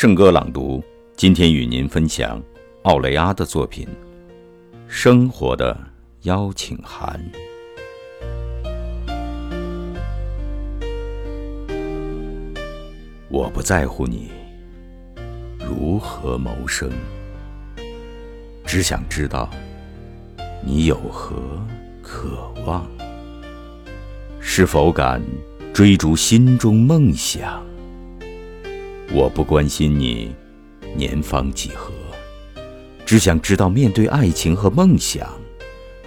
圣歌朗读，今天与您分享奥雷阿的作品《生活的邀请函》。我不在乎你如何谋生，只想知道你有何渴望，是否敢追逐心中梦想。我不关心你年方几何，只想知道面对爱情和梦想，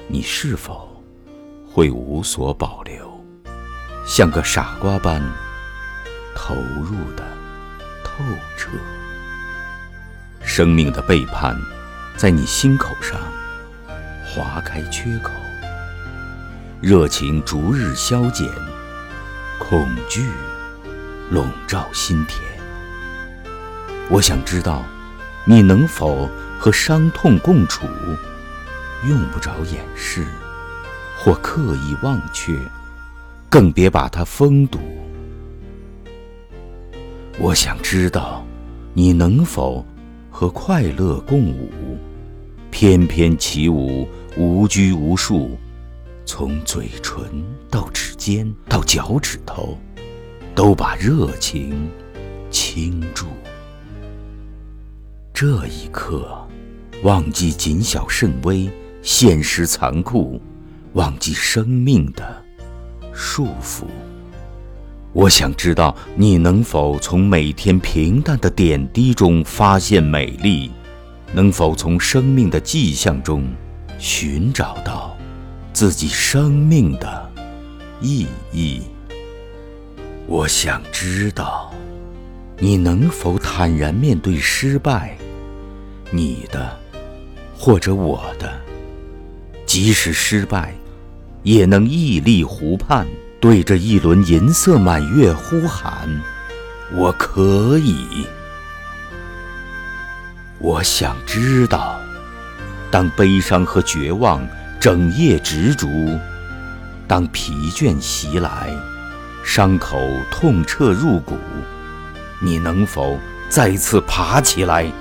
你是否会无所保留，像个傻瓜般投入的透彻。生命的背叛在你心口上划开缺口，热情逐日消减，恐惧笼罩心田。我想知道，你能否和伤痛共处？用不着掩饰，或刻意忘却，更别把它封堵。我想知道，你能否和快乐共舞？翩翩起舞，无拘无束，从嘴唇到指尖到脚趾头，都把热情倾注。这一刻，忘记谨小慎微、现实残酷，忘记生命的束缚。我想知道，你能否从每天平淡的点滴中发现美丽？能否从生命的迹象中寻找到自己生命的意义？我想知道，你能否坦然面对失败？你的，或者我的，即使失败，也能屹立湖畔，对着一轮银色满月呼喊：“我可以。”我想知道，当悲伤和绝望整夜执着，当疲倦袭来，伤口痛彻入骨，你能否再次爬起来？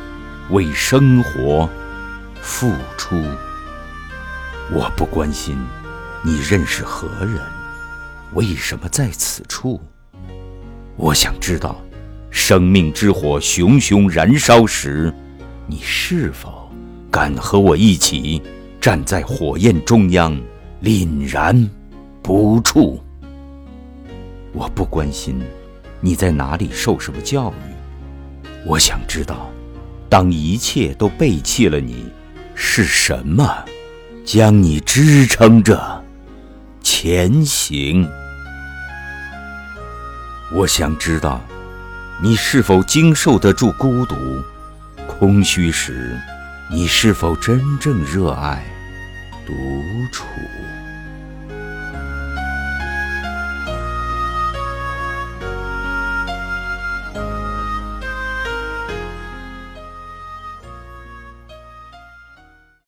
为生活付出，我不关心你认识何人，为什么在此处。我想知道，生命之火熊熊燃烧时，你是否敢和我一起站在火焰中央，凛然不触。我不关心你在哪里受什么教育，我想知道。当一切都背弃了你，是什么将你支撑着前行？我想知道，你是否经受得住孤独、空虚时，你是否真正热爱独处？